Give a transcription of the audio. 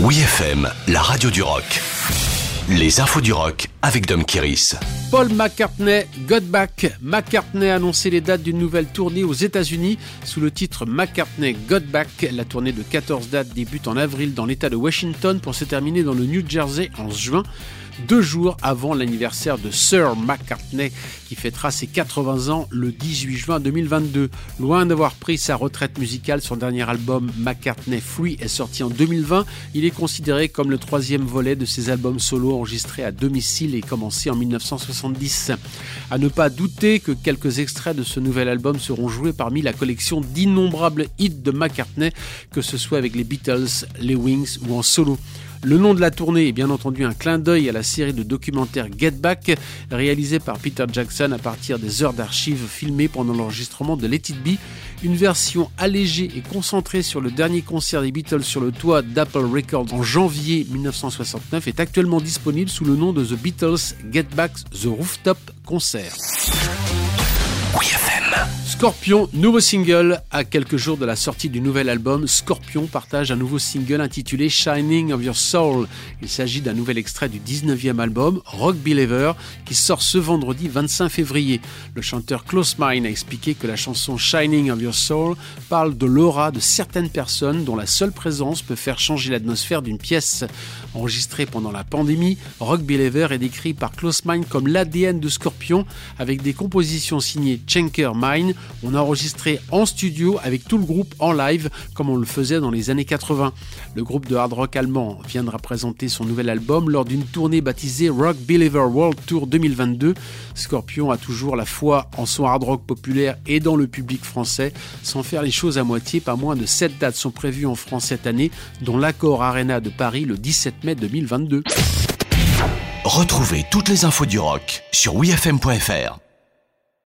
Oui FM, la radio du rock. Les infos du rock avec Dom Kiris. Paul McCartney, Got Back. McCartney a annoncé les dates d'une nouvelle tournée aux États-Unis sous le titre McCartney Got Back. La tournée de 14 dates débute en avril dans l'État de Washington pour se terminer dans le New Jersey en juin deux jours avant l'anniversaire de Sir McCartney qui fêtera ses 80 ans le 18 juin 2022. Loin d'avoir pris sa retraite musicale, son dernier album McCartney Free est sorti en 2020. Il est considéré comme le troisième volet de ses albums solo enregistrés à domicile et commencés en 1970. À ne pas douter que quelques extraits de ce nouvel album seront joués parmi la collection d'innombrables hits de McCartney, que ce soit avec les Beatles, les Wings ou en solo. Le nom de la tournée est bien entendu un clin d'œil à la série de documentaires Get Back, réalisée par Peter Jackson à partir des heures d'archives filmées pendant l'enregistrement de Let It Be, une version allégée et concentrée sur le dernier concert des Beatles sur le toit d'Apple Records en janvier 1969 est actuellement disponible sous le nom de The Beatles Get Back The Rooftop Concert. Scorpion, nouveau single. À quelques jours de la sortie du nouvel album, Scorpion partage un nouveau single intitulé Shining of Your Soul. Il s'agit d'un nouvel extrait du 19e album, Rock Believer, qui sort ce vendredi 25 février. Le chanteur Close Mine a expliqué que la chanson Shining of Your Soul parle de l'aura de certaines personnes dont la seule présence peut faire changer l'atmosphère d'une pièce. Enregistré pendant la pandémie, Rock Believer est décrit par Close Mine comme l'ADN de Scorpion, avec des compositions signées Schenker Mine, on a enregistré en studio avec tout le groupe en live comme on le faisait dans les années 80. Le groupe de hard rock allemand viendra présenter son nouvel album lors d'une tournée baptisée Rock Believer World Tour 2022. Scorpion a toujours la foi en son hard rock populaire et dans le public français. Sans faire les choses à moitié, pas moins de 7 dates sont prévues en France cette année, dont l'Accord Arena de Paris le 17 mai 2022. Retrouvez toutes les infos du rock sur wfm.fr.